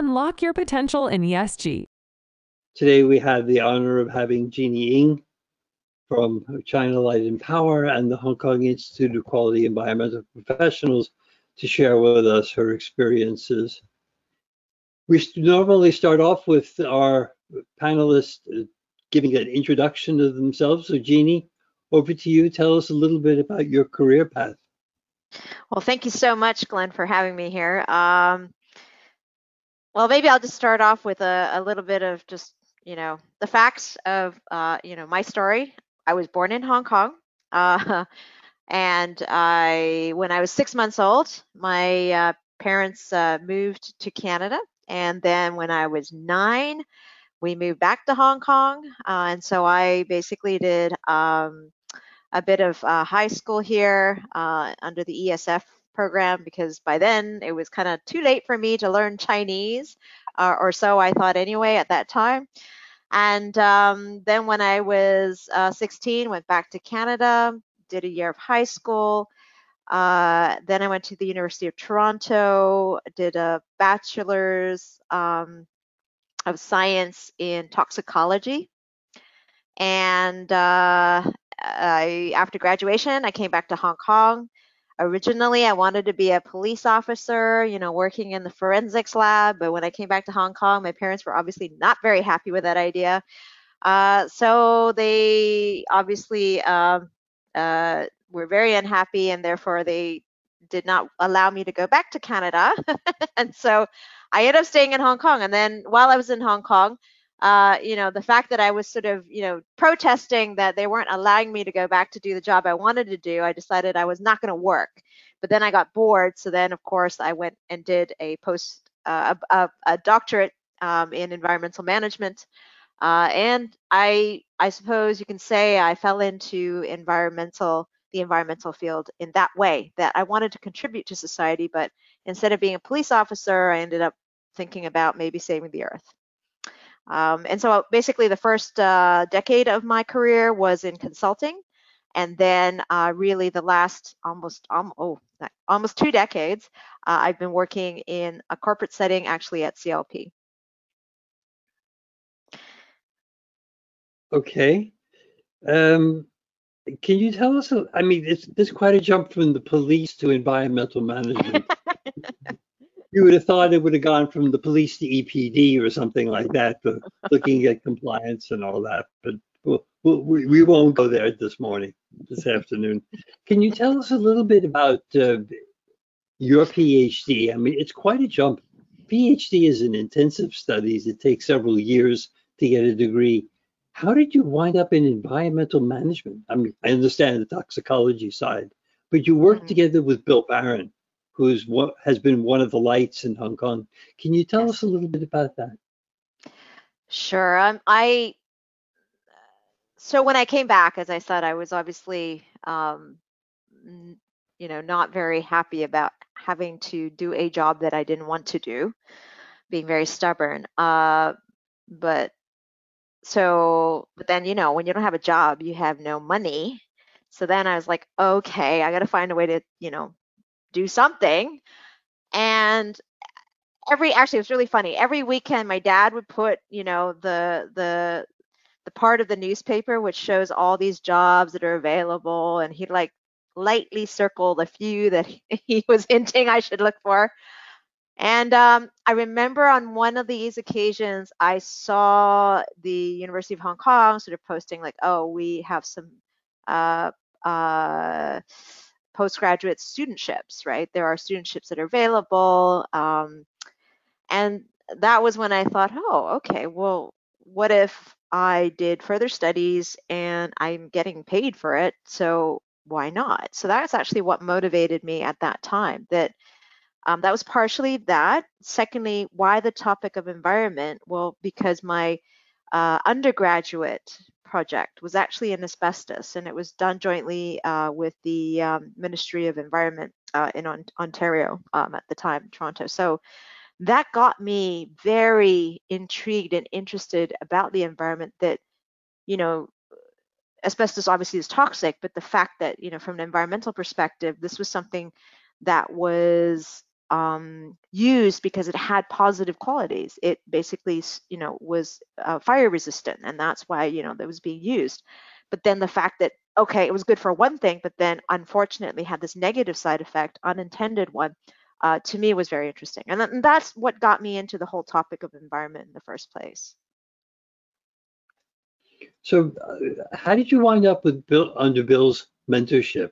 Unlock your potential in ESG. Today we have the honor of having Jeannie Ng from China Light and Power and the Hong Kong Institute of Qualified Environmental Professionals to share with us her experiences. We normally start off with our panelists uh, giving an introduction to themselves. So Jeannie, over to you. Tell us a little bit about your career path. Well, thank you so much, Glenn, for having me here. Um, well, maybe I'll just start off with a, a, little bit of just, you know, the facts of, uh, you know, my story. I was born in Hong Kong. Uh, and I, when I was six months old, my uh, parents uh, moved to Canada. And then when I was nine, we moved back to Hong Kong. Uh, and so I basically did um, a bit of uh, high school here under the ESF program because by then it was kind of too late for me to learn Chinese, uh, or so I thought anyway at that time. And um, then when I was uh, 16, went back to Canada, did a year of high school. Uh, then I went to the University of Toronto, did a bachelor's um, of science in toxicology. And uh, I, after graduation, I came back to Hong Kong. Originally, I wanted to be a police officer, you know, working in the forensics lab. But when I came back to Hong Kong, my parents were obviously not very happy with that idea. Uh, so they obviously um, uh, were very unhappy, and therefore they did not allow me to go back to Canada. and so I ended up staying in Hong Kong. And then while I was in Hong Kong, uh, you know, the fact that I was sort of, you know, protesting that they weren't allowing me to go back to do the job I wanted to do, I decided I was not going to work. But then I got bored. So then, of course, I went and did a post, uh, a, a, doctorate um, in environmental management. Uh, and I, I suppose you can say I fell into environmental, the environmental field in that way that I wanted to contribute to society, but instead of being a police officer, I ended up thinking about maybe saving the earth. Um, and so basically the first uh, decade of my career was in consulting. And then uh, really the last almost, um, oh, almost two decades, uh, I've been working in a corporate setting actually at CLP. Okay. Um, can you tell us, I mean, it's, it's quite a jump from the police to environmental management. you would have thought it would have gone from the police to EPD or something like that, but looking at compliance and all that. But we'll, we'll, we won't go there this morning, this afternoon. Can you tell us a little bit about uh, your PhD? I mean, it's quite a jump. PhD is in intensive studies. It takes several years to get a degree. How did you wind up in environmental management? I mean, I understand the toxicology side, but you worked mm -hmm. together with Bill Barron who's what has been one of the lights in Hong Kong. Can you tell us a little bit about that? Sure. Um, I so when I came back, as I said, I was obviously um, you know not very happy about having to do a job that I didn't want to do, being very stubborn. Uh, but so but then you know when you don't have a job, you have no money. So then I was like, okay, I got to find a way to you know do something. And every actually it was really funny. Every weekend my dad would put, you know, the the the part of the newspaper which shows all these jobs that are available and he'd like lightly circle the few that he was hinting I should look for. And um, I remember on one of these occasions, I saw the University of Hong Kong sort of posting like, "Oh, we have some uh, uh, postgraduate studentships, right? There are studentships that are available. Um, and that was when I thought, oh, okay, well, what if I did further studies and I'm getting paid for it? So why not? So that's actually what motivated me at that time. That um, that was partially that. Secondly, why the topic of environment? Well, because my uh, undergraduate project was actually in asbestos, and it was done jointly uh, with the um, Ministry of Environment uh, in on Ontario um, at the time, Toronto. So that got me very intrigued and interested about the environment that, you know, asbestos obviously is toxic, but the fact that, you know, from an environmental perspective, this was something that was um, used because it had positive qualities. It basically, you know, was uh, fire resistant, and that's why you know that was being used. But then the fact that okay, it was good for one thing, but then unfortunately had this negative side effect, unintended one, uh, to me was very interesting, and, th- and that's what got me into the whole topic of environment in the first place. So, uh, how did you wind up with Bill under Bill's mentorship?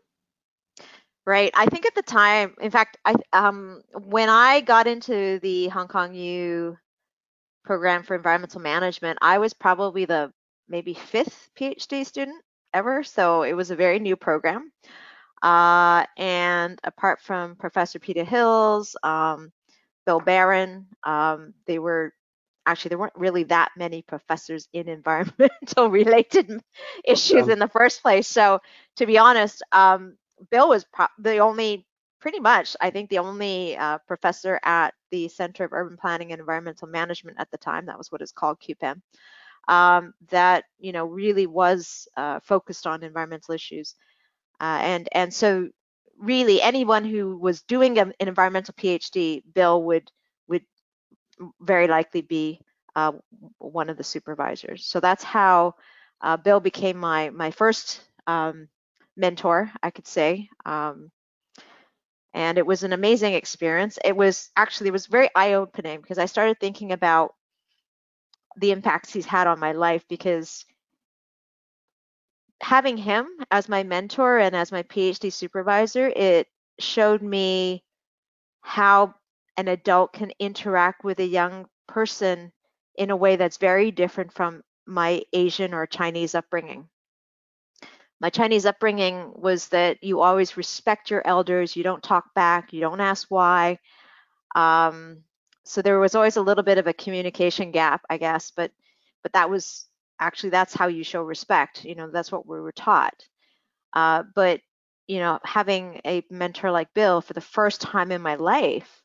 Right. I think at the time, in fact, I um when I got into the Hong Kong U program for environmental management, I was probably the maybe fifth PhD student ever. So it was a very new program. Uh, and apart from Professor Peter Hills, um, Bill Barron, um, they were actually there weren't really that many professors in environmental related issues in the first place. So to be honest, um, Bill was the only, pretty much, I think the only uh, professor at the Center of Urban Planning and Environmental Management at the time. That was what it's called, CUPEM. Um, that you know really was uh, focused on environmental issues, uh, and and so really anyone who was doing a, an environmental PhD, Bill would would very likely be uh, one of the supervisors. So that's how uh, Bill became my my first um, mentor, I could say. Um, and it was an amazing experience. It was actually it was very eye-opening because I started thinking about the impacts he's had on my life because having him as my mentor and as my PhD supervisor, it showed me how an adult can interact with a young person in a way that's very different from my Asian or Chinese upbringing my Chinese upbringing was that you always respect your elders, you don't talk back, you don't ask why. Um, so there was always a little bit of a communication gap, I guess, but but that was actually that's how you show respect. You know, that's what we were taught. Uh, but you know, having a mentor like Bill for the first time in my life,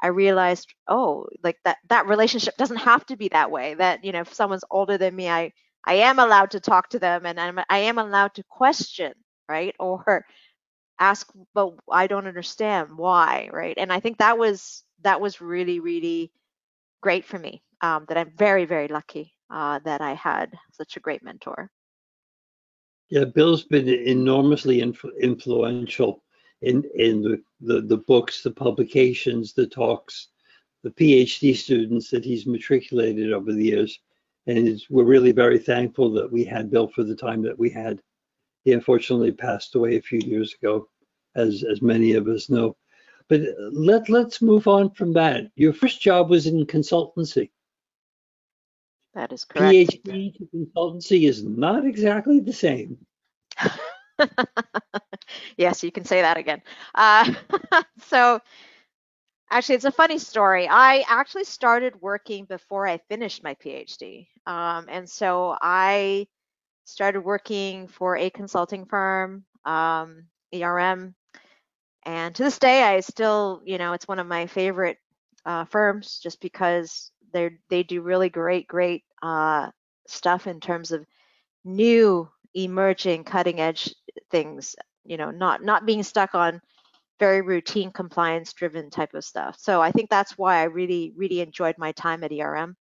I realized, oh, like that that relationship doesn't have to be that way. That you know, if someone's older than me, I I am allowed to talk to them and I'm, I am allowed to question, right? Or ask, but I don't understand why, right? And I think that was that was really, really great for me. Um, that I'm very, very lucky uh, that I had such a great mentor. Yeah, Bill's been enormously influ- influential in in the, the the books, the publications, the talks, the PhD students that he's matriculated over the years and we're really very thankful that we had Bill for the time that we had. He unfortunately passed away a few years ago, as as many of us know. But let let's move on from that. Your first job was in consultancy. That is correct. PhD to consultancy is not exactly the same. yes, you can say that again. Uh, so Actually, it's a funny story. I actually started working before I finished my PhD. Um, and so I started working for a consulting firm, um, ERM. And to this day, I still, you know, it's one of my favorite uh, firms just because they they do really great, great uh, stuff in terms of new, emerging, cutting edge things. You know, not not being stuck on very routine compliance driven type of stuff. So I think that's why I really, really enjoyed my time at ERM.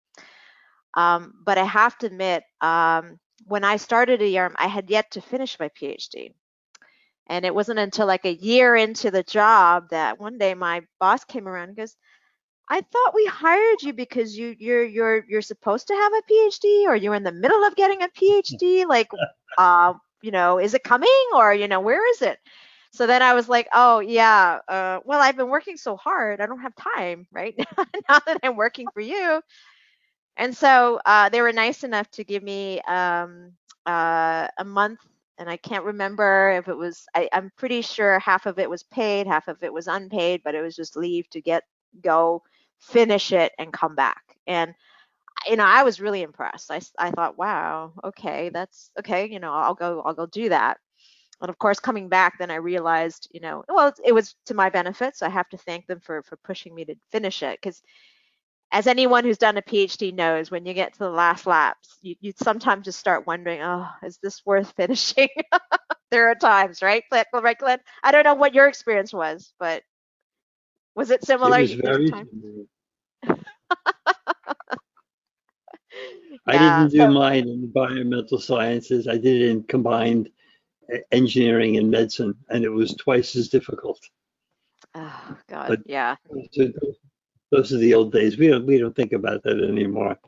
Um, but I have to admit, um, when I started at ERM, I had yet to finish my PhD. And it wasn't until like a year into the job that one day my boss came around and goes, I thought we hired you because you you're you're you're supposed to have a PhD or you're in the middle of getting a PhD. Like, uh, you know, is it coming or you know, where is it? So then I was like, oh yeah, uh, well I've been working so hard, I don't have time, right? now that I'm working for you. And so uh, they were nice enough to give me um, uh, a month, and I can't remember if it was. I, I'm pretty sure half of it was paid, half of it was unpaid, but it was just leave to get go, finish it, and come back. And you know, I was really impressed. I, I thought, wow, okay, that's okay. You know, I'll go, I'll go do that and of course coming back then i realized you know well it was to my benefit so i have to thank them for for pushing me to finish it because as anyone who's done a phd knows when you get to the last laps you, you sometimes just start wondering oh is this worth finishing there are times right right glenn i don't know what your experience was but Was it similar? It was You- there's a very similar. I Yeah, didn't do so- mine in environmental sciences. I did it in combined engineering and medicine, and it was twice as difficult. Oh God, But- yeah, Those are- those are the old days. We don't we don't think about that anymore.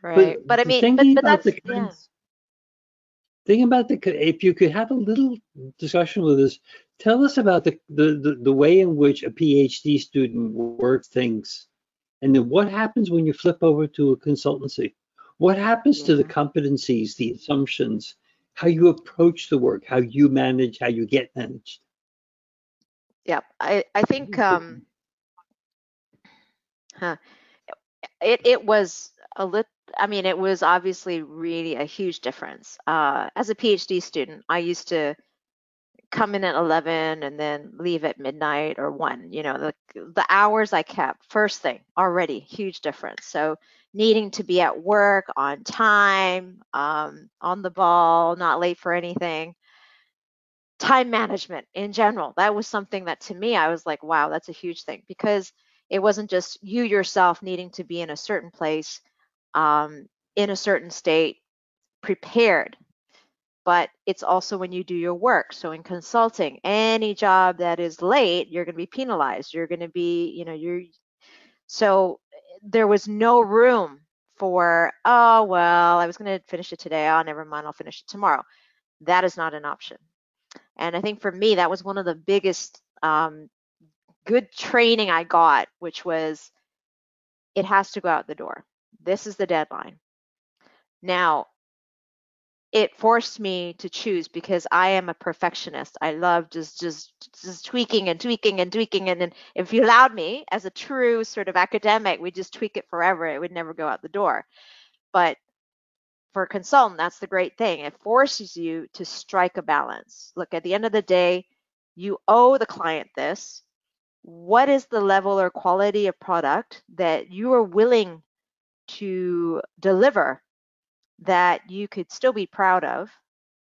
right. But, I mean, but, thinking but about that's the yeah. about the, if you could have a little discussion with us, tell us about the, the, the, the way in which a PhD student works things. And then what happens when you flip over to a consultancy? What happens to the competencies, the assumptions, how you approach the work, how you manage, how you get managed? Yeah, I, I think um huh, it it was a lit I mean it was obviously really a huge difference. Uh as a PhD student, I used to come in at 11 and then leave at midnight or 1, you know, the the hours I kept first thing already huge difference. So needing to be at work on time, um on the ball, not late for anything. Time management in general that was something that to me i was like wow that's a huge thing because it wasn't just you yourself needing to be in a certain place um, in a certain state prepared but it's also when you do your work. So in consulting any job that is late you're going to be penalized. You're going to be you know you're so there was no room for oh well i was going to finish it today oh never mind i'll finish it tomorrow that is not an option and I think for me, that was one of the biggest um, good training I got, which was it has to go out the door. This is the deadline. Now, it forced me to choose because I am a perfectionist. I love just just just tweaking and tweaking and tweaking. And then if you allowed me as a true sort of academic, we just tweak it forever. It would never go out the door. But for a consultant, that's the great thing. It forces you to strike a balance. Look, at the end of the day, you owe the client this. What is the level or quality of product that you are willing to deliver that you could still be proud of,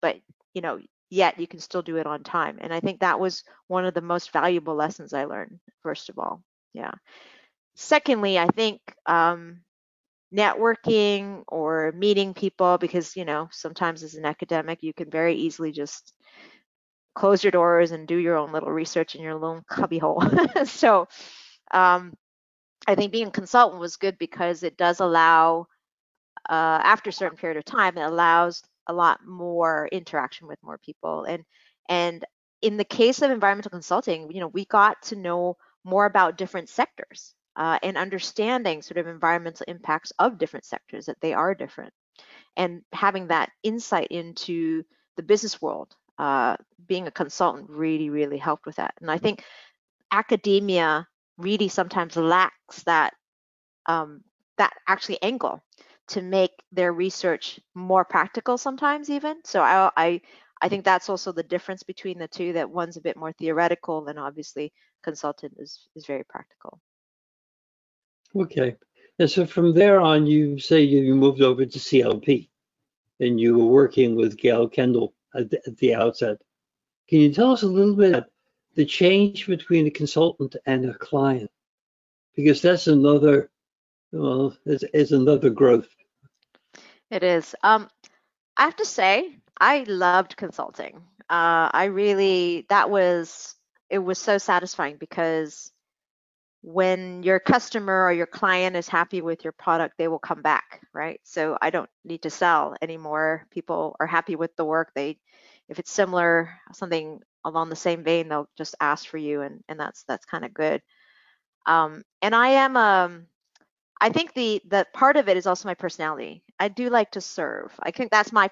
but you know, yet you can still do it on time. And I think that was one of the most valuable lessons I learned, first of all. Yeah. Secondly, I think um, networking or meeting people because you know sometimes as an academic you can very easily just close your doors and do your own little research in your little cubbyhole so um, i think being a consultant was good because it does allow uh, after a certain period of time it allows a lot more interaction with more people. And and in the case of environmental consulting you know we got to know more about different sectors uh, and understanding sort of environmental impacts of different sectors that they are different. And having that insight into the business world uh, being a consultant really really helped with that. And i think academia really sometimes lacks that um, that actually angle to make their research more practical sometimes even so I, I i think that's also the difference between the two that one's a bit more theoretical and obviously consultant is is very practical Okay. And so from there on, you say you moved over to CLP and you were working with Gail Kendall at the, at the outset. Can you tell us a little bit about the change between a consultant and a client? Because that's another, well, is, is another growth. It is. Um, I have to say, I loved consulting. Uh, I really, that was, it was so satisfying because when your customer or your client is happy with your product, they will come back, right? So I don't need to sell anymore. People are happy with the work. They, if it's similar, something along the same vein, they'll just ask for you, and and that's that's kind of good. Um, and I am um, I think the the part of it is also my personality. I do like to serve. I think that's my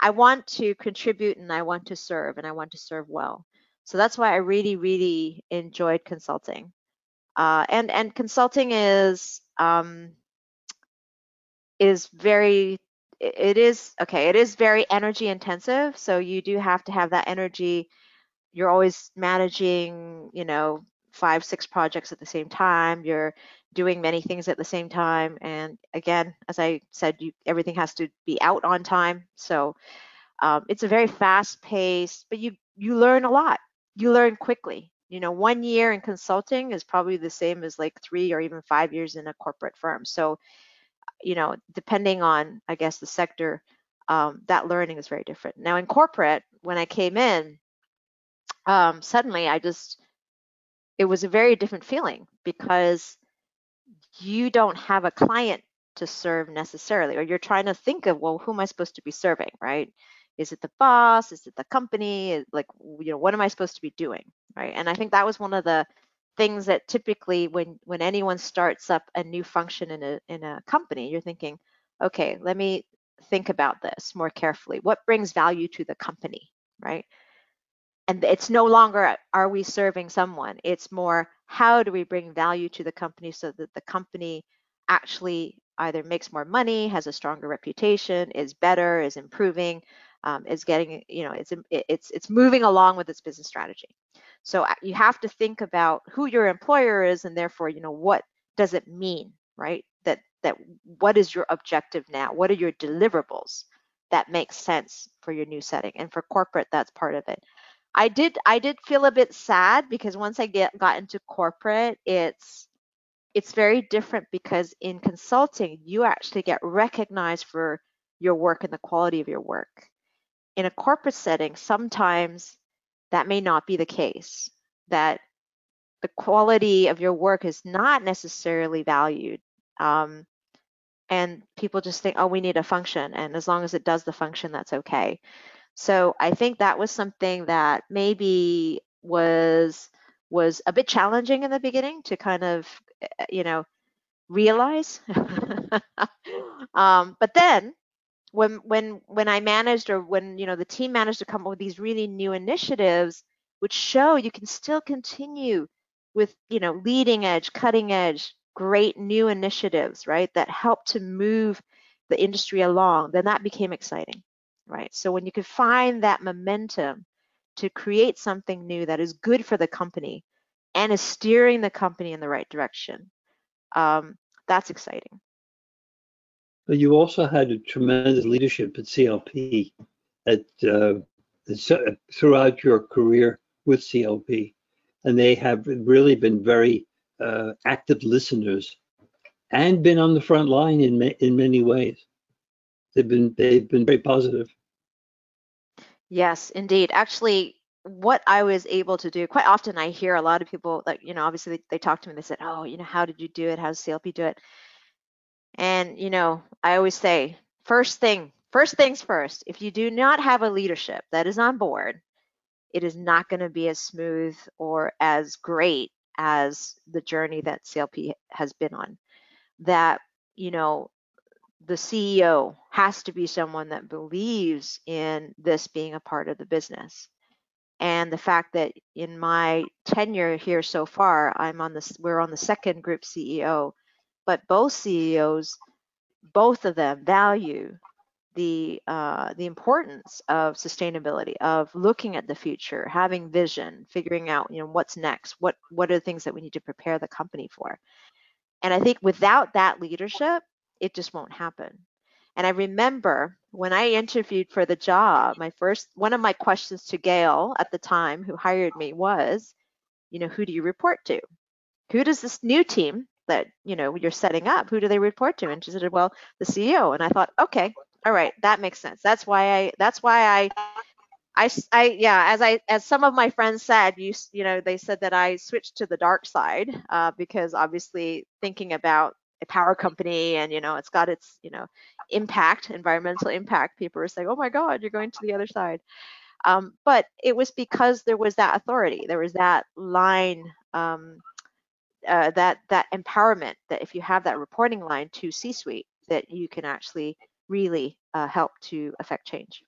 I want to contribute and I want to serve and I want to serve well. So that's why I really really enjoyed consulting. Uh, and and consulting is um, is very it is okay it is very energy intensive so you do have to have that energy you're always managing you know five six projects at the same time you're doing many things at the same time and again as i said you everything has to be out on time so um, it's a very fast pace but you you learn a lot you learn quickly You know, one year in consulting is probably the same as like three or even five years in a corporate firm. So, you know, depending on, I guess, the sector, um, that learning is very different. Now, in corporate, when I came in, um, suddenly I just, it was a very different feeling because you don't have a client to serve necessarily, or you're trying to think of, well, who am I supposed to be serving, right? Is it the boss? Is it the company? Like, you know, what am I supposed to be doing, right? And I think that was one of the things that typically when when anyone starts up a new function in a in a company, you're thinking, okay, let me think about this more carefully. What brings value to the company, right? And it's no longer are we serving someone? It's more how do we bring value to the company so that the company actually either makes more money, has a stronger reputation, is better, is improving, um, is getting, you know, it's it's it's moving along with its business strategy. So uh, you have to think about who your employer is, and therefore, you know, what does it mean, right? That that what is your objective now? What are your deliverables that makes sense for your new setting? And for corporate, that's part of it. I did I did feel a bit sad because once I get got into corporate, it's it's very different because in consulting, you actually get recognized for your work and the quality of your work. In a corporate setting, sometimes that may not be the case, that the quality of your work is not necessarily valued. Um, and people just think, oh, we need a function. And as long as it does the function, that's okay. So I think that was something that maybe was was a bit challenging in the beginning to kind of uh, you know, realize. um, but then when when when I managed or when you know the team managed to come up with these really new initiatives, which show you can still continue with you know leading edge, cutting edge, great new initiatives, right? That help to move the industry along, then that became exciting, right? So when you can find that momentum to create something new that is good for the company, and is steering the company in the right direction. Um, that's exciting. But you also had a tremendous leadership at CLP at, uh, throughout your career with CLP, and they have really been very uh, active listeners and been on the front line in ma- in many ways. They've been they've been very positive. Yes, indeed. Actually, what I was able to do, quite often I hear a lot of people like, you know, obviously they, they talk to me, they said, oh, you know, how did you do it? How does CLP do it? And, you know, I always say, first thing, first things first, if you do not have a leadership that is on board, it is not going to be as smooth or as great as the journey that CLP has been on. That, you know, the CEO has to be someone that believes in this being a part of the business. And the fact that in my tenure here so far i'm on this we're on the second group ceo but both ceos both of them value the uh, the importance of sustainability of looking at the future having vision figuring out you know what's next what what are the things that we need to prepare the company for. And i think without that leadership it just won't happen and I remember when I interviewed for the job, my first one of my questions to Gail at the time, who hired me, was, you know, who do you report to? Who does this new team that you know you're setting up? Who do they report to? And she said, well, the CEO. And I thought, okay, all right, that makes sense. That's why I. That's why I. I, I yeah as I as some of my friends said you you know they said that I switched to the dark side uh, because obviously thinking about a power company and you know it's got its you know impact environmental impact. People are saying oh my god you're going to the other side. Um, but it was because there was that authority. There was that line um, uh, that that empowerment that if you have that reporting line to c-suite that you can actually really uh, help to affect change.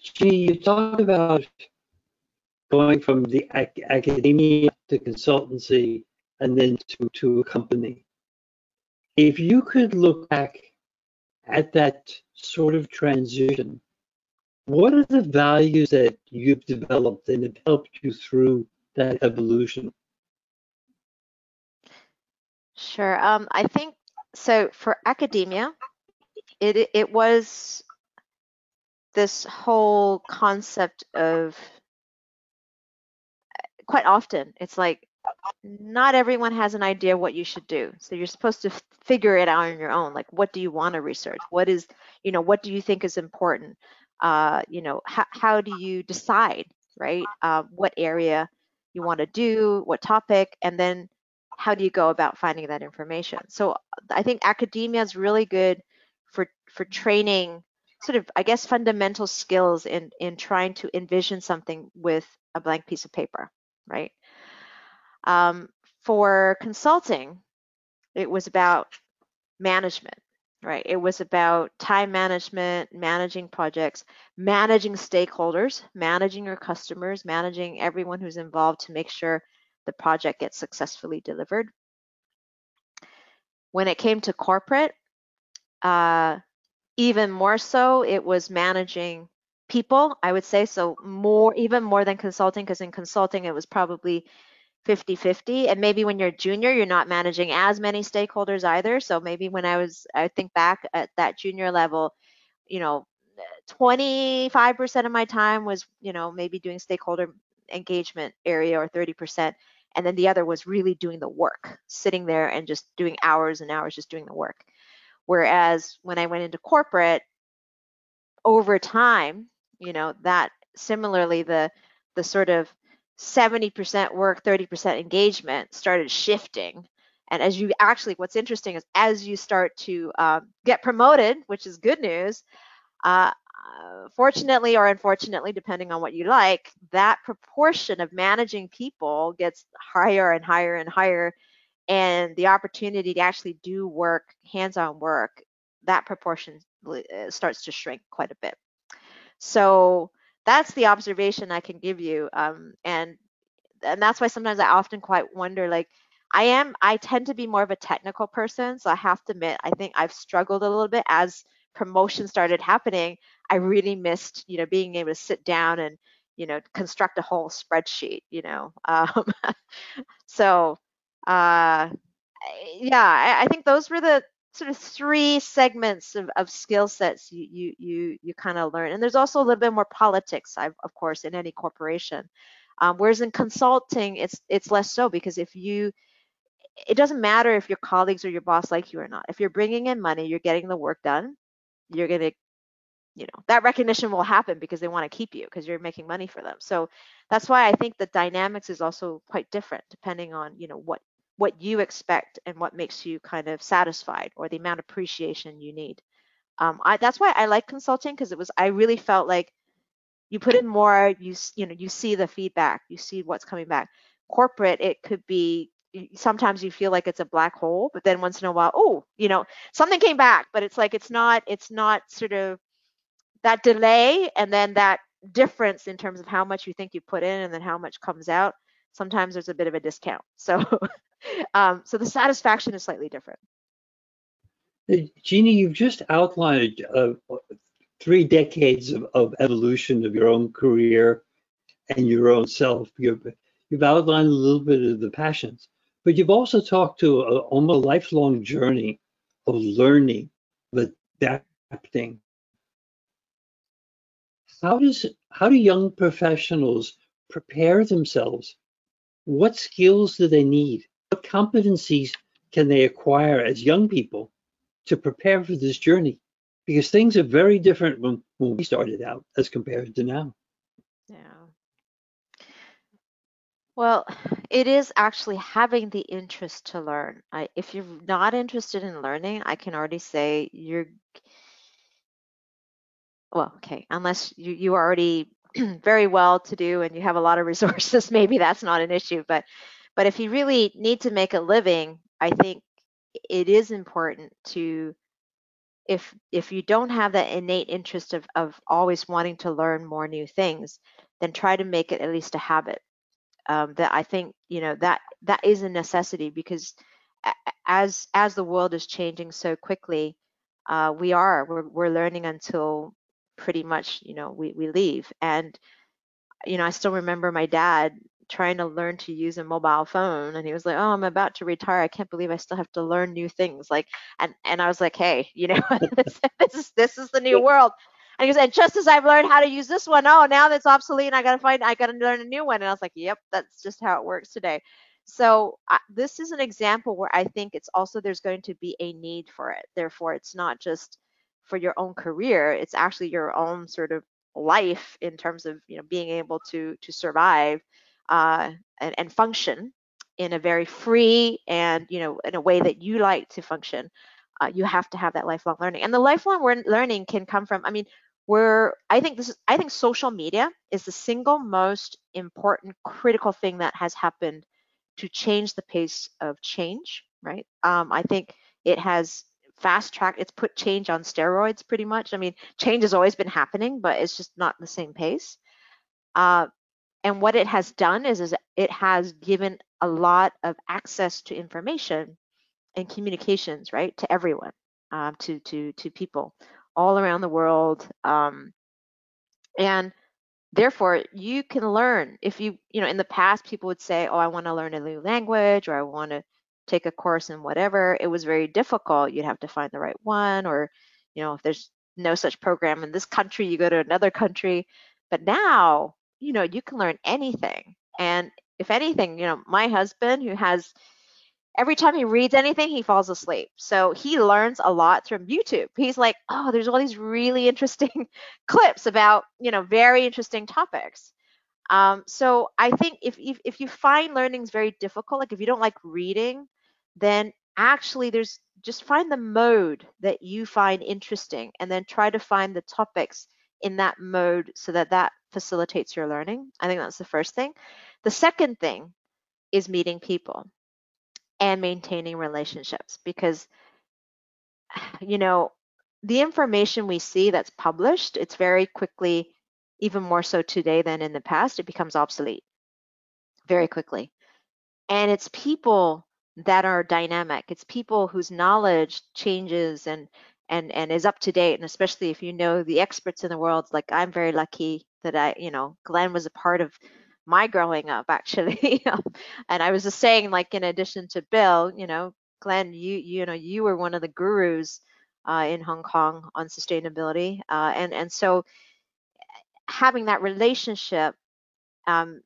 Gee, you talked about going from the ac academia to consultancy and then to, to a company. If you could look back at that sort of transition, what are the values that you've developed and have helped you through that evolution? Sure. Um, I think so. For academia, it it was this whole concept of quite often it's like not everyone has an idea what you should do. So you're supposed to figure it out on your own. Like, what do you want to research? What is, you know, what do you think is important? Uh, you know, how, do you decide, right? Uh, what area you want to do, what topic, and then how do you go about finding that information? So I think academia is really good for for training sort of, I guess, fundamental skills in in trying to envision something with a blank piece of paper, right? Um, for consulting, it was about management, right? It was about time management, managing projects, managing stakeholders, managing your customers, managing everyone who's involved to make sure the project gets successfully delivered. When it came to corporate, uh, even more so, it was managing people, I would say. So more, even more than consulting, because in consulting, it was probably 50 50 and maybe when you're junior you're not managing as many stakeholders either. So maybe when i was i think back at that junior level you know 25% of my time was you know maybe doing stakeholder engagement area or 30% and then the other was really doing the work sitting there and just doing hours and hours just doing the work. Whereas when i went into corporate over time you know that similarly the the sort of 70% work, 30% engagement started shifting. And as you actually, what's interesting is as you start to uh, get promoted, which is good news, uh, fortunately or unfortunately, depending on what you like, that proportion of managing people gets higher and higher and higher. And the opportunity to actually do work, hands on work, that proportion uh, starts to shrink quite a bit. So that's the observation I can give you. Um, and and that's why sometimes I often quite wonder like I am I tend to be more of a technical person, so I have to admit I think I've struggled a little bit as promotion started happening. I really missed, you know, being able to sit down and, you know, construct a whole spreadsheet, you know. Um, so, uh, yeah, I, I think those were the sort of three segments of, of skill sets you you you, you kind of learn. And there's also a little bit more politics I've, of course in any corporation. Um, whereas in consulting it's it's less so because if you it doesn't matter if your colleagues or your boss like you or not. If you're bringing in money you're getting the work done you're going to you know that recognition will happen because they want to keep you because you're making money for them. So that's why i think the dynamics is also quite different depending on you know what what you expect and what makes you kind of satisfied or the amount of appreciation you need. Um, I, that's why I like consulting because it was I really felt like you put in more, you you know you see the feedback, you see what's coming back. Corporate, it could be sometimes you feel like it's a black hole, but then once in a while, oh, you know something came back, but it's like it's not it's not sort of that delay and then that difference in terms of how much you think you put in and then how much comes out sometimes there's a bit of a discount. So, um, so the satisfaction is slightly different. Jeannie, you've just outlined uh, three decades of, of, evolution of your own career and your own self. You've, you've outlined a little bit of the passions, but you've also talked to a, almost a lifelong journey of learning, of adapting. How does how do young professionals prepare themselves what skills do they need? What competencies can they acquire as young people to prepare for this journey? Because things are very different when, when we started out as compared to now. Yeah. Well, it is actually having the interest to learn. I, if you're not interested in learning, I can already say you're well, okay, unless you, you are already very well to do and you have a lot of resources, maybe that's not an issue. But but if you really need to make a living, I think it is important to if if you don't have that innate interest of, of always wanting to learn more new things, then try to make it at least a habit. Um, that I think you know that that is a necessity because as as the world is changing so quickly, uh, we are we're, we're learning until pretty much, you know, we, we leave. And, you know, I still remember my dad trying to learn to use a mobile phone and he was like oh i'm about to retire i can't believe i still have to learn new things like and and i was like hey you know this, this is this is the new world And he goes, and just as I've learned how to use this one, oh, now that's obsolete and I got to find, I got to learn a new one. And I was like, yep, that's just how it works today. So uh, this is an example where I think it's also there's going to be a need for it. Therefore, it's not just for your own career; it's actually your own sort of life in terms of you know being able to to survive uh, and, and function in a very free and you know in a way that you like to function. Uh, you have to have that lifelong learning, and the lifelong learning can come from. I mean, we're I think this is I think social media is the single most important critical thing that has happened to change the pace of change, right? Um, I think it has fast track, it's put change on steroids pretty much. I mean, change has always been happening, but it's just not the same pace. Uh, and what it has done is, is it has given a lot of access to information and communications, right, to everyone, um, to to to people all around the world. Um, and therefore you can learn if you you know in the past people would say oh i want to learn a new language or i want to take a course in whatever it was very difficult you'd have to find the right one or you know if there's no such program in this country you go to another country but now you know you can learn anything and if anything you know my husband who has every time he reads anything, he falls asleep. So he learns a lot from YouTube. He's like, oh, there's all these really interesting clips about, you know, very interesting topics. Um, so I think if, if if you find learnings very difficult, like if you don't like reading, then actually there's just find the mode that you find interesting, and then try to find the topics in that mode so that that facilitates your learning. I think that's the first thing. The second thing is meeting people and maintaining relationships because you know the information we see that's published it's very quickly even more so today than in the past it becomes obsolete very quickly and it's people that are dynamic it's people whose knowledge changes and and and is up to date and especially if you know the experts in the world like i'm very lucky that i you know glenn was a part of my growing up actually and i was just saying like in addition to bill you know glenn you you know you were one of the gurus uh, in hong kong on sustainability uh, and and so having that relationship um,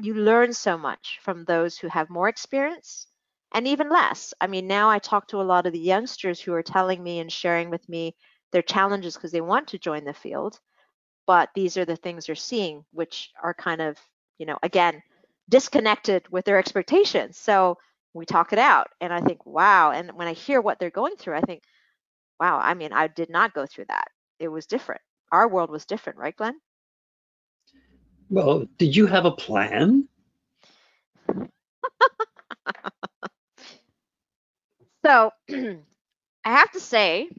you learn so much from those who have more experience and even less i mean now i talk to a lot of the youngsters who are telling me and sharing with me their challenges because they want to join the field but these are the things they're seeing which are kind of you know, again, disconnected with their expectations. So we talk it out. And I think, wow. And when I hear what they're going through, I think, wow, I mean, I did not go through that. It was different. Our world was different, right, Glenn? Well, did you have a plan? so I have to say,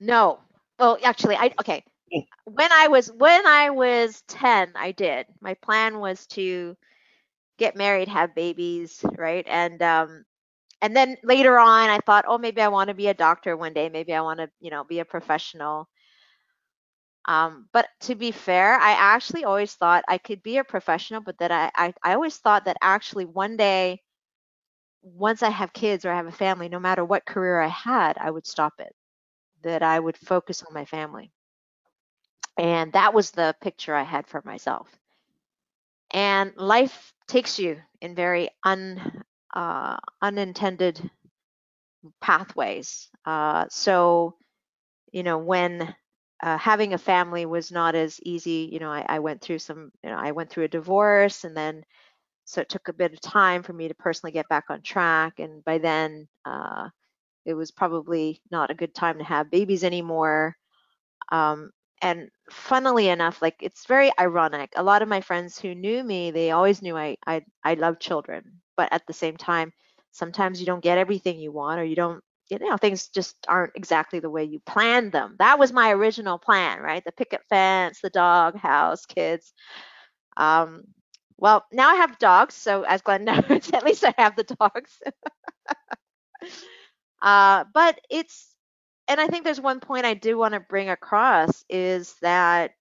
no. Well, actually, I okay when I was when I was 10, I did. My plan was to get married, have babies, right? And um and then later on I thought, oh, maybe I want to be a doctor one day. Maybe I want to, you know, be a professional. Um, but to be fair, I actually always thought I could be a professional, but that I, I, I always thought that actually one day, once I have kids or I have a family, no matter what career I had, I would stop it. That I would focus on my family. And that was the picture I had for myself. And life takes you in very un, uh, unintended pathways. Uh, so, you know, when uh, having a family was not as easy, you know, I, I, went through some, you know, I went through a divorce and then, so it took a bit of time for me to personally get back on track. And by then, uh, it was probably not a good time to have babies anymore. Um, and funnily enough like it's very ironic a lot of my friends who knew me they always knew i i, I love children but at the same time sometimes you don't get everything you want or you don't you know things just aren't exactly the way you planned them that was my original plan right the picket fence the dog house kids um well now i have dogs so as glenn knows at least i have the dogs uh but it's and I think there's one point I do want to bring across is that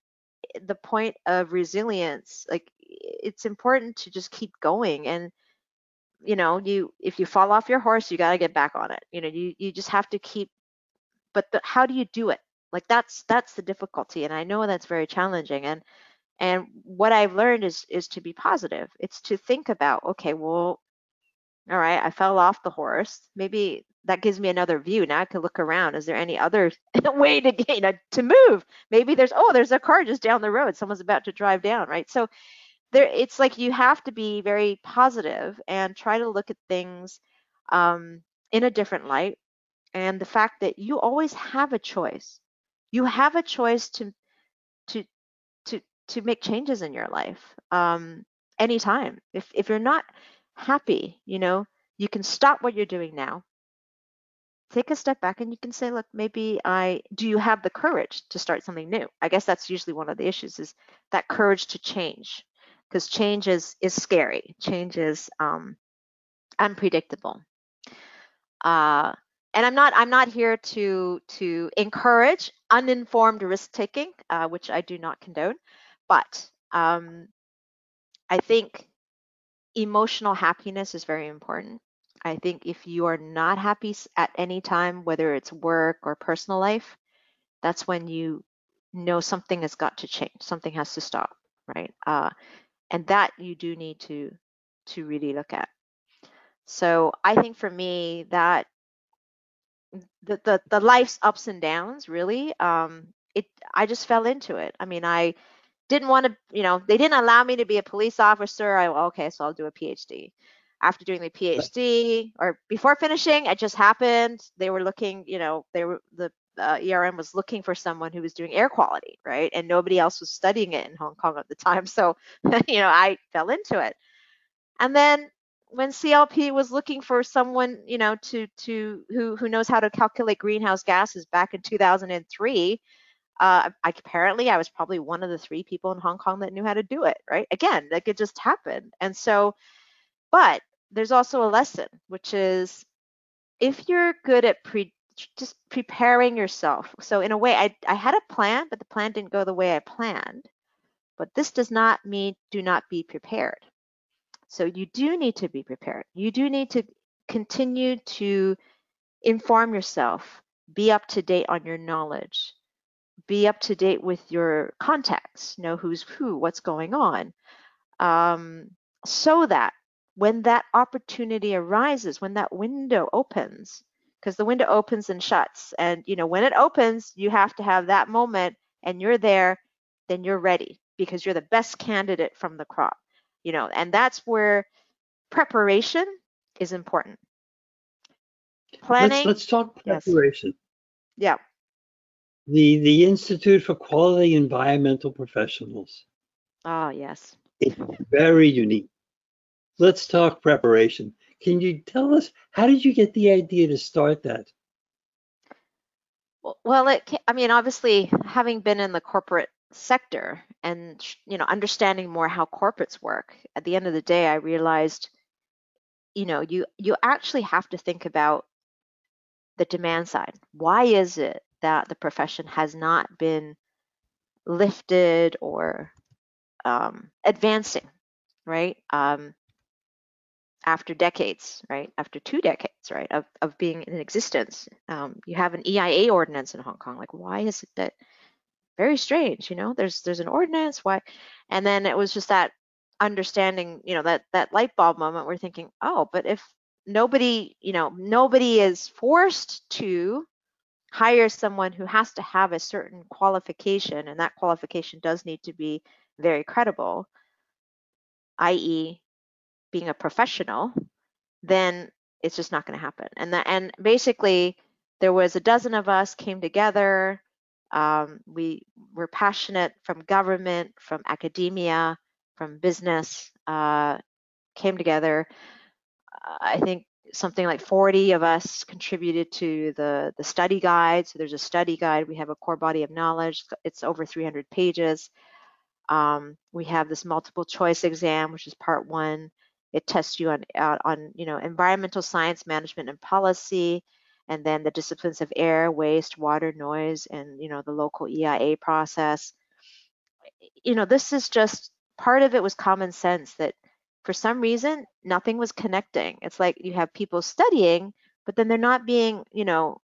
the point of resilience, like it's important to just keep going and you know, you if you fall off your horse, you got to get back on it. You know, you you just have to keep but the, how do you do it? Like that's that's the difficulty, and I know that's very challenging. And and what I've learned is is to be positive. It's to think about, okay, well, all right, I fell off the horse. Maybe that gives me another view. Now I can look around. Is there any other way to gain you know, to move? Maybe there's oh, there's a car just down the road. Someone's about to drive down, right? So there, it's like you have to be very positive and try to look at things um, in a different light. And the fact that you always have a choice. You have a choice to to to make changes in your life um, anytime. If if you're not happy, you know, you can stop what you're doing now. Take a step back and you can say look maybe i do you have the courage to start something new? I guess that's usually one of the issues is that courage to change because change is is scary. Change is um, unpredictable. Uh, and i'm not i'm not here to to encourage uninformed risk taking uh, which i do not condone but um, i think emotional happiness is very important I think if you are not happy at any time, whether it's work or personal life, that's when you know something has got to change. Something has to stop, right? Uh, and that you do need to to really look at. So I think for me that the the, the life's ups and downs really, um, it I just fell into it. I mean, I didn't want to, you know, they didn't allow me to be a police officer. I okay, so I'll do a PhD after doing the PhD or before finishing, it just happened. They were looking, you know, they were the uh, ERM was looking for someone who was doing air quality, right? And nobody else was studying it in Hong Kong at the time. So, you know, I fell into it. And then when CLP was looking for someone, you know, to to who who knows how to calculate greenhouse gases back in 2003, uh, I, apparently I was probably one of the three people in Hong Kong that knew how to do it, right? Again, like it just happened. And so but there's also a lesson, which is if you're good at pre just preparing yourself. So in a way, I, I had a plan, but the plan didn't go the way I planned. But this does not mean do not be prepared. So you do need to be prepared. You do need to continue to inform yourself, be up to date on your knowledge, be up to date with your contacts, know who's who, what's going on, um, so that when that opportunity arises, when that window opens, because the window opens and shuts. And you know, when it opens, you have to have that moment and you're there, then you're ready because you're the best candidate from the crop. You know, and that's where preparation is important. Planning. Let's, let's talk preparation. Yes. Yeah. The the Institute for Qualified Environmental Professionals. Oh yes. It's very unique let's talk preparation. Can you tell us how did you get the idea to start that? Well, it, I mean, obviously, having been in the corporate sector and you know understanding more how corporates work, at the end of the day, I realized, you know, you you actually have to think about the demand side. Why is it that the profession has not been lifted or um, advancing, right? Um, after decades, right? After two decades, right, of, of being in existence. Um, you have an EIA ordinance in Hong Kong. Like, why is it that? Very strange, you know. There's there's an ordinance. Why? And then it was just that understanding, you know, that that light bulb moment. We're thinking, oh, but if nobody, you know, nobody is forced to hire someone who has to have a certain qualification, and that qualification does need to be very credible, i.e., being a professional, then it's just not going to happen. And that, and basically, there was a dozen of us came together. Um, we were passionate from government, from academia, from business. Uh, came together. I think something like 40 of us contributed to the the study guide. So there's a study guide. We have a core body of knowledge. It's over 300 pages. Um, we have this multiple choice exam, which is part one. It tests you on, uh, on you know, environmental science, management, and policy, and then the disciplines of air, waste, water, noise, and you know, the local EIA process. You know, this is just part of it was common sense that for some reason nothing was connecting. It's like you have people studying, but then they're not being, you know,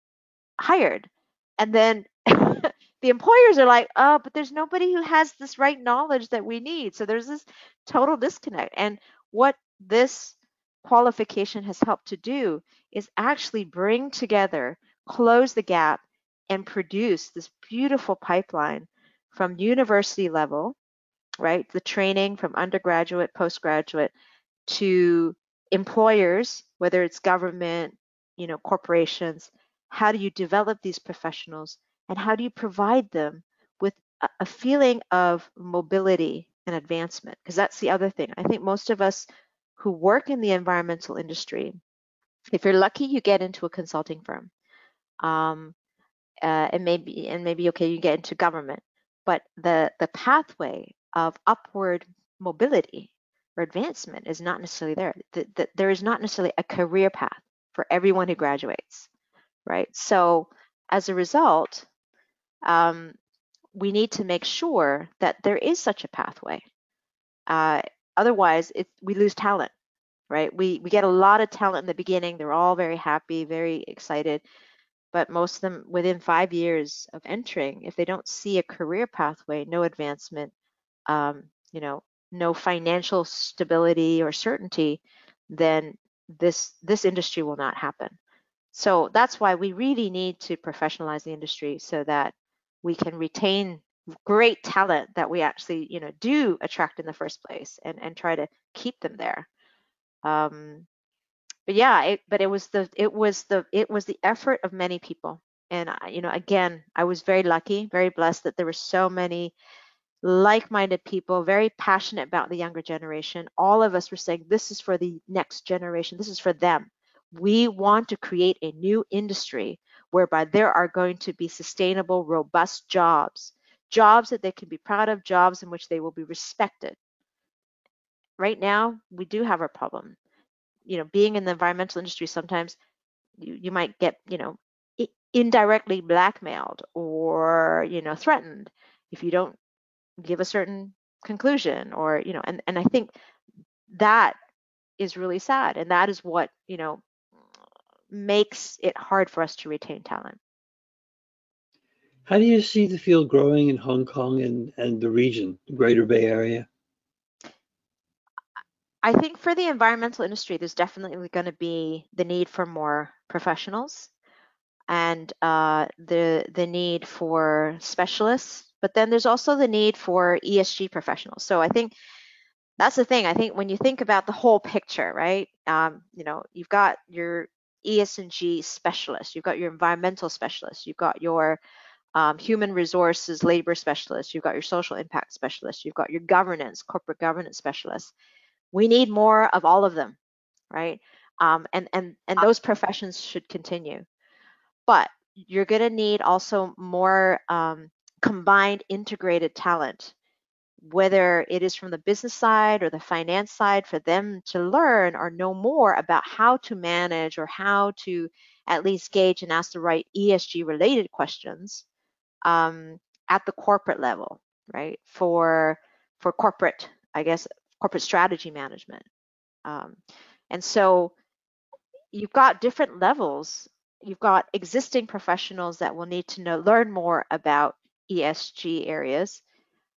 hired. And then the employers are like, oh, but there's nobody who has this right knowledge that we need. So there's this total disconnect. And what this qualification has helped to do is actually bring together, close the gap, and produce this beautiful pipeline from university level, right? The training from undergraduate, postgraduate to employers, whether it's government, you know, corporations. How do you develop these professionals and how do you provide them with a, feeling of mobility and advancement? Because that's the other thing. I think most of us who work in the environmental industry, if you're lucky, you get into a consulting firm. Um, uh, and maybe and maybe okay, you get into government, but the the pathway of upward mobility or advancement is not necessarily there. The, the, there is not necessarily a career path for everyone who graduates, right? So as a result, um, we need to make sure that there is such a pathway. Uh, otherwise, it, we lose talent, right? We, we get a lot of talent in the beginning. They're all very happy, very excited. But most of them, within five years of entering, if they don't see a career pathway, no advancement, um, you know, no financial stability or certainty, then this this industry will not happen. So that's why we really need to professionalize the industry so that we can retain great talent that we actually you know do attract in the first place and and try to keep them there um but yeah it, but it was the it was the it was the effort of many people and you know again i was very lucky very blessed that there were so many like-minded people very passionate about the younger generation all of us were saying this is for the next generation this is for them we want to create a new industry whereby there are going to be sustainable, robust jobs, jobs that they can be proud of, jobs in which they will be respected. Right now, we do have a problem. You know, being in the environmental industry, sometimes you, you might get, you know, indirectly blackmailed or, you know, threatened if you don't give a certain conclusion or, you know, and, and I think that is really sad. And that is what, you know, makes it hard for us to retain talent. How do you see the field growing in Hong Kong and, and the region, the Greater Bay Area? I think for the environmental industry, there's definitely going to be the need for more professionals and uh, the the need for specialists. But then there's also the need for ESG professionals. So I think that's the thing. I think when you think about the whole picture, right? Um, you know, you've got your ESG specialist, you've got your environmental specialist, you've got your um, human resources labor specialist, you've got your social impact specialist, you've got your governance, corporate governance specialist. We need more of all of them, right? Um, and and and those professions should continue, but you're going to need also more um, combined integrated talent whether it is from the business side or the finance side, for them to learn or know more about how to manage or how to at least gauge and ask the right ESG related questions um, at the corporate level, right? For for corporate, I guess, corporate strategy management. Um, and so you've got different levels. You've got existing professionals that will need to know learn more about ESG areas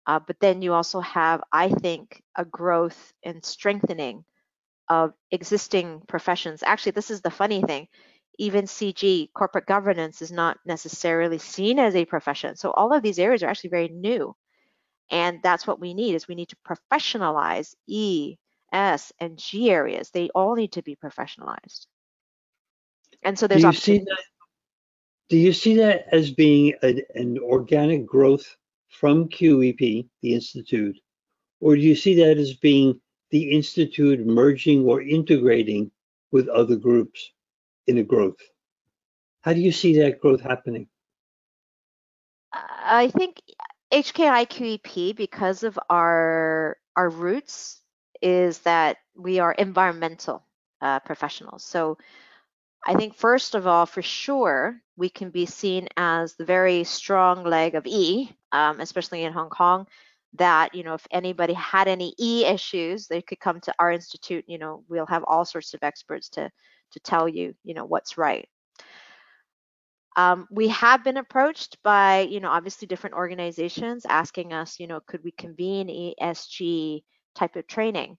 uh, but then you also have, I think, a growth and strengthening of existing professions. Actually, this is the funny thing. Even CG, corporate governance, is not necessarily seen as a profession. So all of these areas are actually very new. And that's what we need is we need to professionalize E, S, and G areas. They all need to be professionalized. And so there's do you see that, do you see that as being a, an organic growth from QEP, the Institute, or do you see that as being the Institute merging or integrating with other groups in a growth? How do you see that growth happening? I think HKIQEP, because of our our roots, is that we are environmental uh, professionals. So I think first of all, for sure, we can be seen as the very strong leg of E, um, especially in Hong Kong. That you know, if anybody had any E issues, they could come to our institute. You know, we'll have all sorts of experts to to tell you, you know, what's right. Um, we have been approached by, you know, obviously different organizations asking us, you know, could we convene ESG type of training?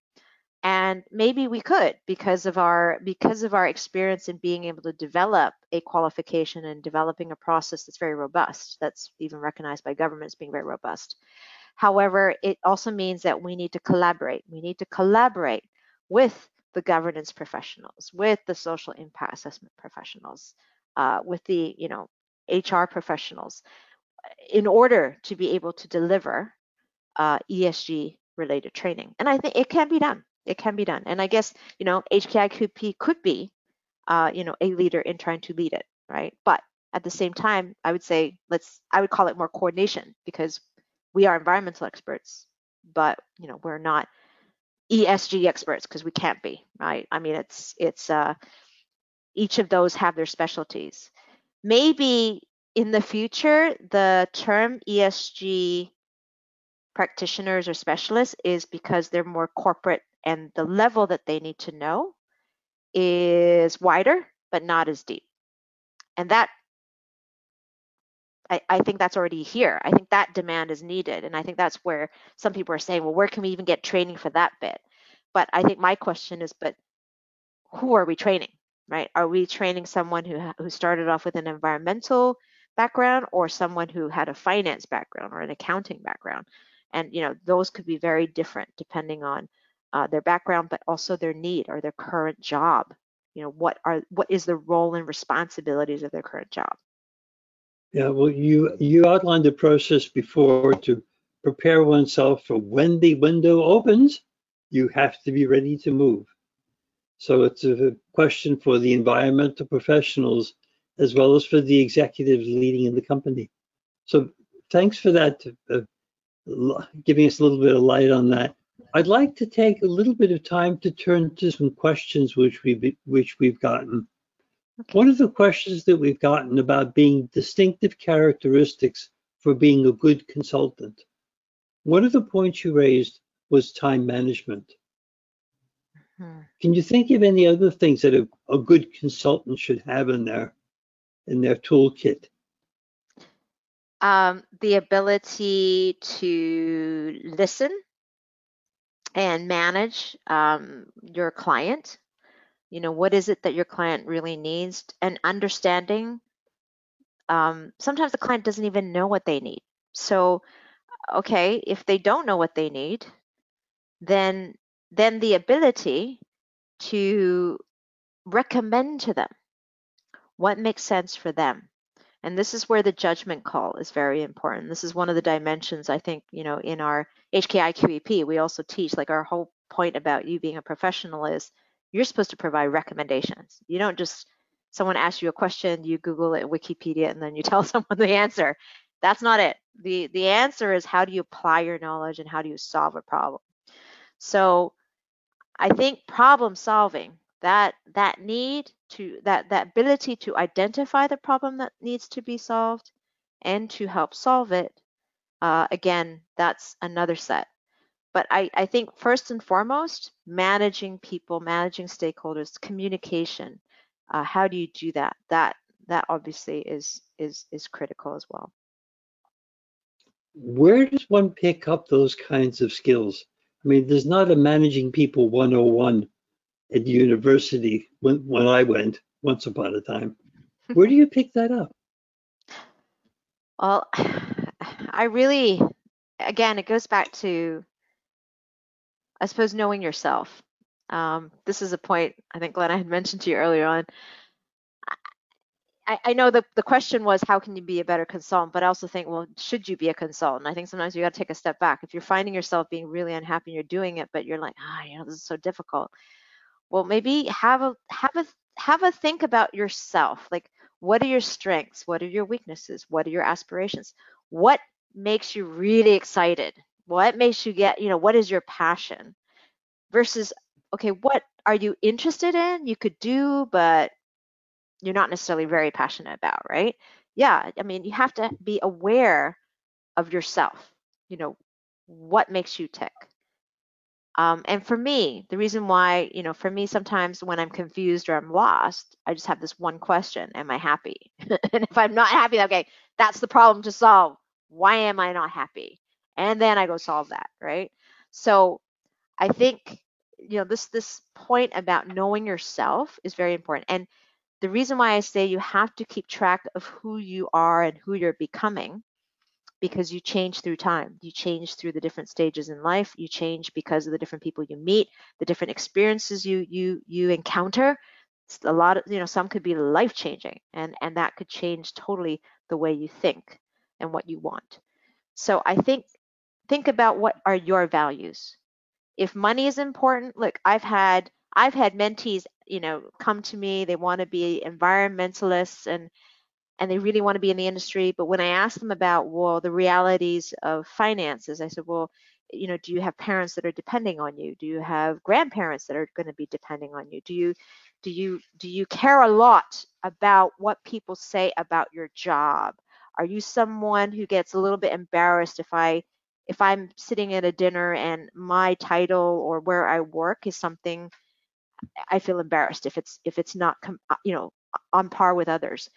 And maybe we could because of our because of our experience in being able to develop a qualification and developing a process that's very robust, that's even recognized by governments being very robust. However, it also means that we need to collaborate. We need to collaborate with the governance professionals, with the social impact assessment professionals, uh, with the you know HR professionals, in order to be able to deliver uh, ESG related training. And I think it can be done. It can be done. And I guess you know HKIQEP could be uh, you know a leader in trying to lead it, right? But at the same time, I would say let's I would call it more coordination because we are environmental experts, but you know we're not ESG experts because we can't be, right? I mean, it's it's uh, each of those have their specialties. Maybe in the future, the term ESG practitioners or specialists is because they're more corporate and the level that they need to know is wider but not as deep. And that I, I think that's already here. I think that demand is needed. And I think that's where some people are saying, well, where can we even get training for that bit? But I think my question is, but who are we training, right? Are we training someone who, who started off with an environmental background or someone who had a finance background or an accounting background? And, you know, those could be very different depending on uh, their background, but also their need or their current job. You know, what are what is the role and responsibilities of their current job? Yeah, well, you you outlined the process before to prepare oneself for when the window opens, you have to be ready to move. So it's a question for the environmental professionals as well as for the executives leading in the company. So thanks for that, uh, giving us a little bit of light on that. I'd like to take a little bit of time to turn to some questions which we've which we've gotten. Okay. One of the questions that we've gotten about being distinctive characteristics for being a good consultant. One of the points you raised was time management. Hmm. Can you think of any other things that a, a good consultant should have in their in their toolkit? Um, the ability to listen and manage um, your client. You know what is it that your client really needs? And understanding um, sometimes the client doesn't even know what they need. So okay if they don't know what they need then then the ability to recommend to them what makes sense for them and this is where the judgment call is very important this is one of the dimensions i think you know in our hki qep we also teach like our whole point about you being a professional is you're supposed to provide recommendations. You don't just someone asks you a question, you Google it, Wikipedia, and then you tell someone the answer. That's not it. The the answer is how do you apply your knowledge and how do you solve a problem. So I think problem solving, that that need to that that ability to identify the problem that needs to be solved and to help solve it, uh, again, that's another set but I, I think first and foremost, managing people, managing stakeholders, communication. Uh, how do you do that? That that obviously is is is critical as well. Where does one pick up those kinds of skills? I mean, there's not a managing people 101 at university when when I went once upon a time. Where do you pick that up? Well, I really, again, it goes back to I suppose knowing yourself. Um, this is a point I think Glenn I had mentioned to you earlier on. I, I know the, the question was how can you be a better consultant, but I also think, well, should you be a consultant? I think sometimes you got to take a step back. If you're finding yourself being really unhappy and you're doing it, but you're like, ah, oh, you know, this is so difficult. Well, maybe have a have a have a think about yourself. Like, what are your strengths? What are your weaknesses? What are your aspirations? What makes you really excited? what makes you get you know what is your passion versus okay what are you interested in you could do but you're not necessarily very passionate about right yeah i mean you have to be aware of yourself you know what makes you tick Um, and for me, the reason why, you know, for me, sometimes when I'm confused or I'm lost, I just have this one question Am I happy? and if I'm not happy, okay, that's the problem to solve. Why am I not happy? And then I go solve that, right? So I think, you know, this this point about knowing yourself is very important. And the reason why I say you have to keep track of who you are and who you're becoming because you change through time. You change through the different stages in life. You change because of the different people you meet, the different experiences you you you encounter. a lot of you know some could be life changing, and and that could change totally the way you think and what you want. So I think think about what are your values. If money is important, look, I've had I've had mentees, you know, come to me. They want to be environmentalists and and they really want to be in the industry. But when I asked them about, well, the realities of finances, I said, well, you know, do you have parents that are depending on you? Do you have grandparents that are going to be depending on you? Do you do you do you care a lot about what people say about your job? Are you someone who gets a little bit embarrassed if I if I'm sitting at a dinner and my title or where I work is something I feel embarrassed if it's if it's not uh, you know on par with others.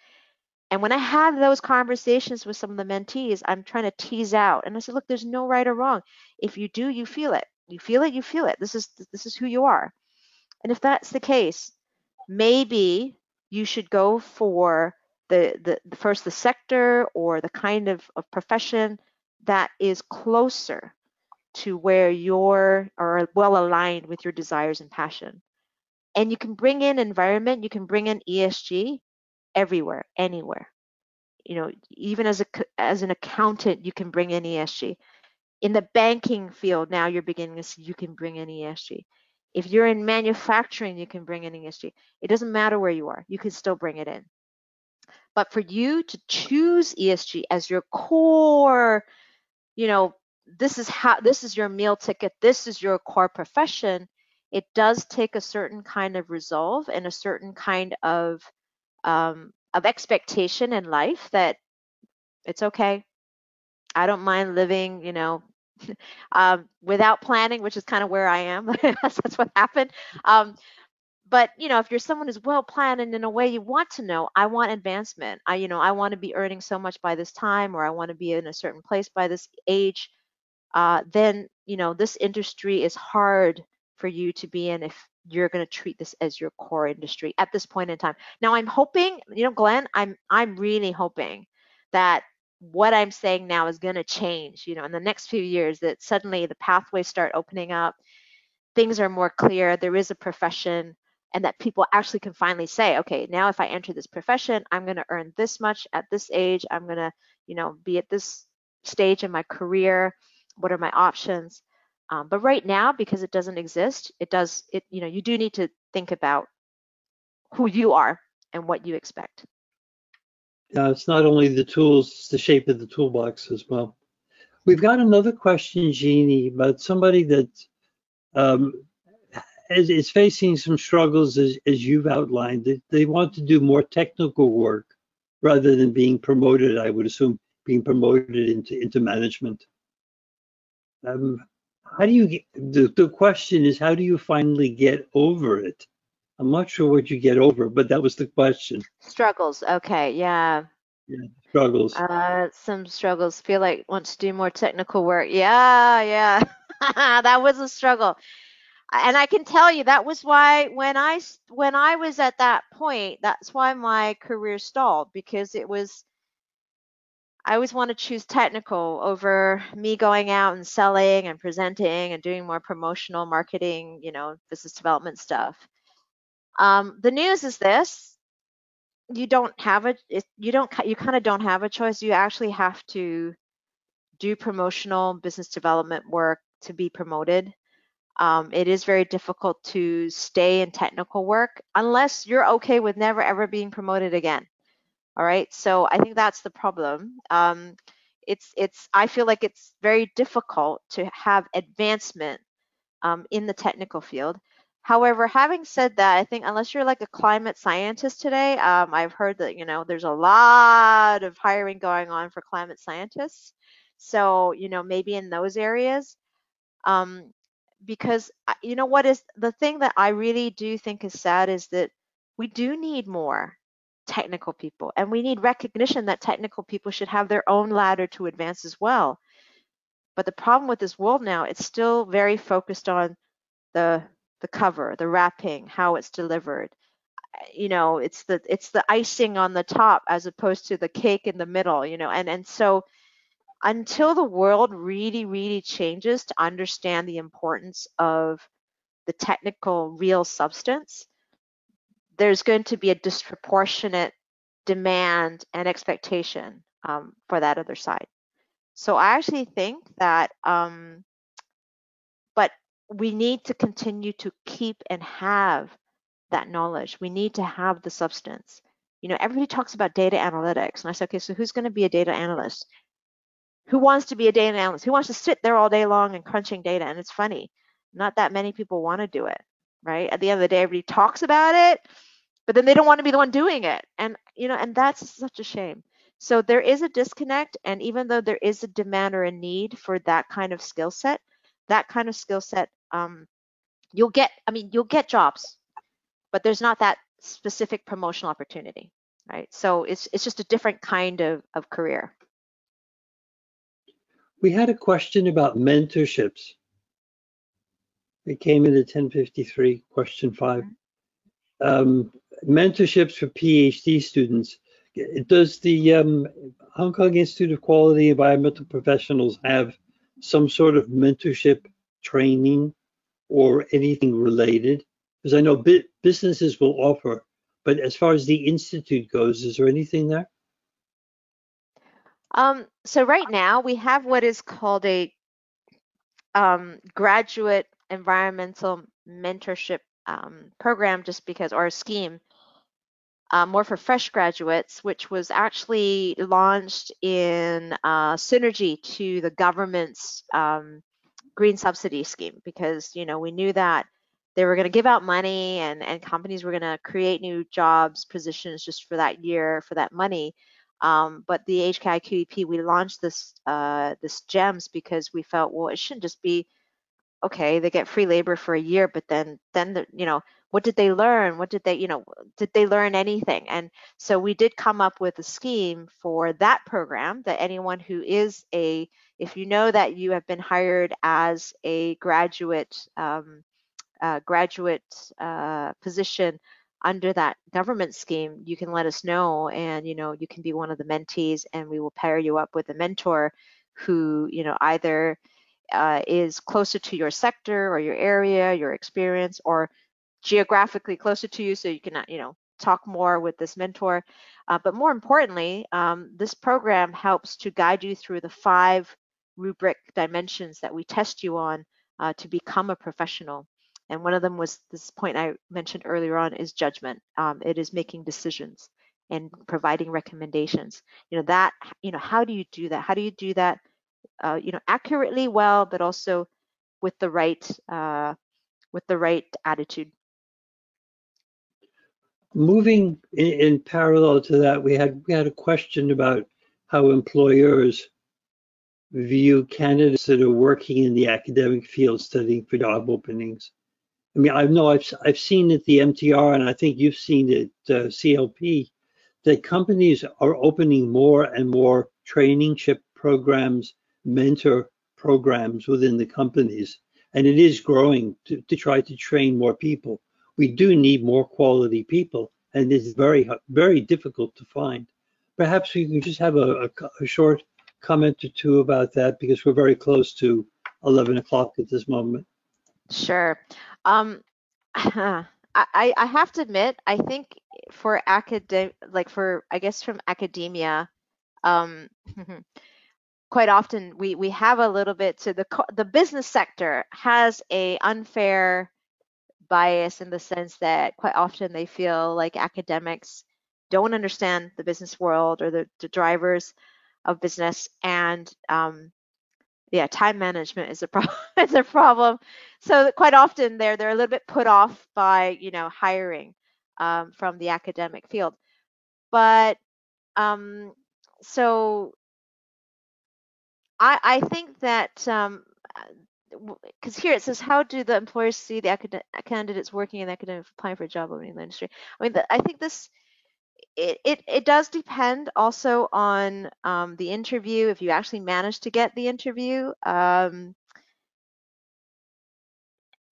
And when I have those conversations with some of the mentees, I'm trying to tease out. And I said, look, there's no right or wrong. If you do, you feel it. You feel it, you feel it. This is this is who you are. And if that's the case, maybe you should go for the, the, first the sector or the kind of, of profession that is closer to where you're or well aligned with your desires and passion. And you can bring in environment, you can bring in ESG, everywhere, anywhere. You know, even as a as an accountant, you can bring in ESG. In the banking field, now you're beginning to see you can bring in ESG. If you're in manufacturing, you can bring in ESG. It doesn't matter where you are, you can still bring it in. But for you to choose ESG as your core, you know, this is how this is your meal ticket, this is your core profession, it does take a certain kind of resolve and a certain kind of um, of expectation in life that it's okay. I don't mind living, you know, um, without planning, which is kind of where I am. that's, what happened. Um, but you know, if you're someone who's well planned and in a way you want to know, I want advancement. I, you know, I want to be earning so much by this time, or I want to be in a certain place by this age. Uh, then you know, this industry is hard for you to be in if you're going to treat this as your core industry at this point in time. Now I'm hoping, you know, Glenn, I'm I'm really hoping that what I'm saying now is going to change, you know, in the next few years that suddenly the pathways start opening up, things are more clear, there is a profession and that people actually can finally say, okay, now if I enter this profession, I'm going to earn this much at this age, I'm going to, you know, be at this stage in my career, what are my options? Um, but right now, because it doesn't exist, it does, it, you know, you do need to think about who you are and what you expect. Yeah, it's not only the tools, it's the shape of the toolbox as well. We've got another question, Jeannie, about somebody that um, is, is, facing some struggles as, as you've outlined. They, they want to do more technical work rather than being promoted, I would assume, being promoted into, into management. Um, how do you get, the, the question is how do you finally get over it? I'm not sure what you get over but that was the question. Struggles okay yeah. Yeah struggles. Uh some struggles feel like want to do more technical work yeah yeah that was a struggle. And i can tell you that was why when i when i was at that point that's why my career stalled because it was I always want to choose technical over me going out and selling and presenting and doing more promotional marketing, you know, business development stuff. Um, the news is this: you don't have a, you don't, you kind of don't have a choice. You actually have to do promotional business development work to be promoted. Um, it is very difficult to stay in technical work unless you're okay with never ever being promoted again. All right, so I think that's the problem. Um, it's it's I feel like it's very difficult to have advancement um, in the technical field. However, having said that, I think unless you're like a climate scientist today, um, I've heard that you know there's a lot of hiring going on for climate scientists. So you know maybe in those areas, um, because uh, you know what is the thing that I really do think is sad is that we do need more technical people and we need recognition that technical people should have their own ladder to advance as well. But the problem with this world now, it's still very focused on the the cover, the wrapping, how it's delivered. You know, it's the it's the icing on the top as opposed to the cake in the middle, you know, and and so until the world really, really changes to understand the importance of the technical real substance, there's going to be a disproportionate demand and expectation um, for that other side. So I actually think that, um, but we need to continue to keep and have that knowledge. We need to have the substance. You know, everybody talks about data analytics, and I said, okay, so who's going to be a data analyst? who wants to be a data analyst? Who wants to sit there all day long and crunching data? And it's funny, not that many people want to do it, right? At the end of the day, everybody talks about it, but then they don't want to be the one doing it. And you know, and that's such a shame. So there is a disconnect, and even though there is a demand or a need for that kind of skill set, that kind of skill set, um, you'll get. I mean, you'll get jobs, but there's not that specific promotional opportunity, right? So it's it's just a different kind of of career. We had a question about mentorships. It came in at 1053, question five. Um, mentorships for PhD students. Does the um, Hong Kong Institute of Qualified Environmental Professionals have some sort of mentorship training or anything related? Because I know businesses will offer, but as far as the institute goes, is there anything there? Um, so right now we have what is called a um, graduate environmental mentorship um, program just because, or scheme, uh, more for fresh graduates, which was actually launched in uh, synergy to the government's um, green subsidy scheme because, you know, we knew that they were going to give out money and, and companies were going to create new jobs, positions just for that year, for that money. Um, but the HKIQEP, we launched this uh, this GEMS because we felt, well, it shouldn't just be okay. They get free labor for a year, but then then the, you know what did they learn? What did they you know did they learn anything? And so we did come up with a scheme for that program that anyone who is a if you know that you have been hired as a graduate um, uh, graduate uh, position under that government scheme, you can let us know and, you know, you can be one of the mentees and we will pair you up with a mentor who, you know, either uh, is closer to your sector or your area, your experience, or geographically closer to you so you can, uh, you know, talk more with this mentor. Uh, but more importantly, um, this program helps to guide you through the five rubric dimensions that we test you on uh, to become a professional. And one of them was this point I mentioned earlier on is judgment. Um, it is making decisions and providing recommendations. You know that. You know how do you do that? How do you do that? Uh, you know accurately, well, but also with the right uh, with the right attitude. Moving in, in parallel to that, we had we had a question about how employers view candidates that are working in the academic field studying for job openings. I mean, I know I've I've seen at the MTR, and I think you've seen it uh, CLP, that companies are opening more and more trainingship programs, mentor programs within the companies, and it is growing to, to try to train more people. We do need more quality people, and it's very very difficult to find. Perhaps we can just have a, a, a short comment or two about that because we're very close to 11 o'clock at this moment. Sure. Um, I, I have to admit, I think for academic, like for, I guess from academia, um, quite often we, we have a little bit to the, the business sector has a unfair bias in the sense that quite often they feel like academics don't understand the business world or the, the drivers of business and um, yeah, time management is a problem. is a problem. So quite often they're they're a little bit put off by you know hiring um, from the academic field, but um, so I I think that um, because here it says, how do the employers see the acad- candidates working in academic applying for a job opening in the industry? I mean, the, I think this it, it, it does depend also on um, the interview if you actually manage to get the interview um,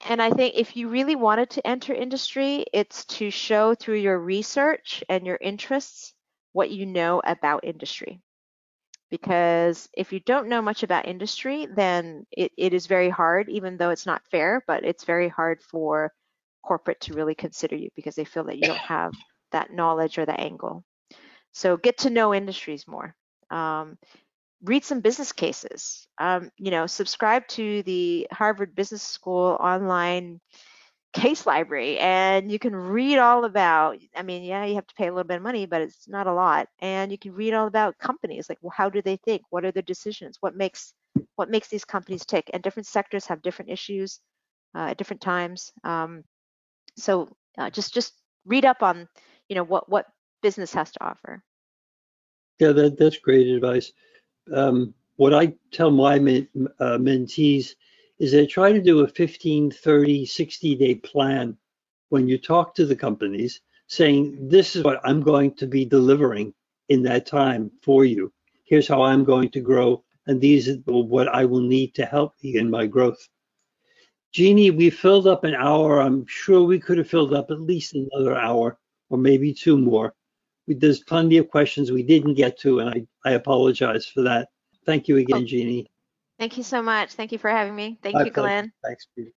and i think if you really wanted to enter industry it's to show through your research and your interests what you know about industry because if you don't know much about industry then it, it is very hard even though it's not fair but it's very hard for corporate to really consider you because they feel that you don't have that knowledge or the angle. So get to know industries more. Um, read some business cases. Um, you know, subscribe to the Harvard Business School online case library and you can read all about i mean yeah you have to pay a little bit of money but it's not a lot and you can read all about companies like well how do they think? What are their decisions? What makes what makes these companies tick? And different sectors have different issues uh, at different times um, so uh, just just read up on you know what what business has to offer. Yeah, that, that's great advice. Um, what I tell my men, uh, mentees is they try to do a 15, 30, 60 day plan when you talk to the companies saying, this is what I'm going to be delivering in that time for you. Here's how I'm going to grow. And these are what I will need to help me in my growth. Jeannie, we filled up an hour. I'm sure we could have filled up at least another hour or maybe two more. We, there's plenty of questions we didn't get to, and I, I apologize for that. Thank you again, Oh. Jeannie. Thank you so much thank you for having me thank My you pleasure. glenn Thanks, Peter.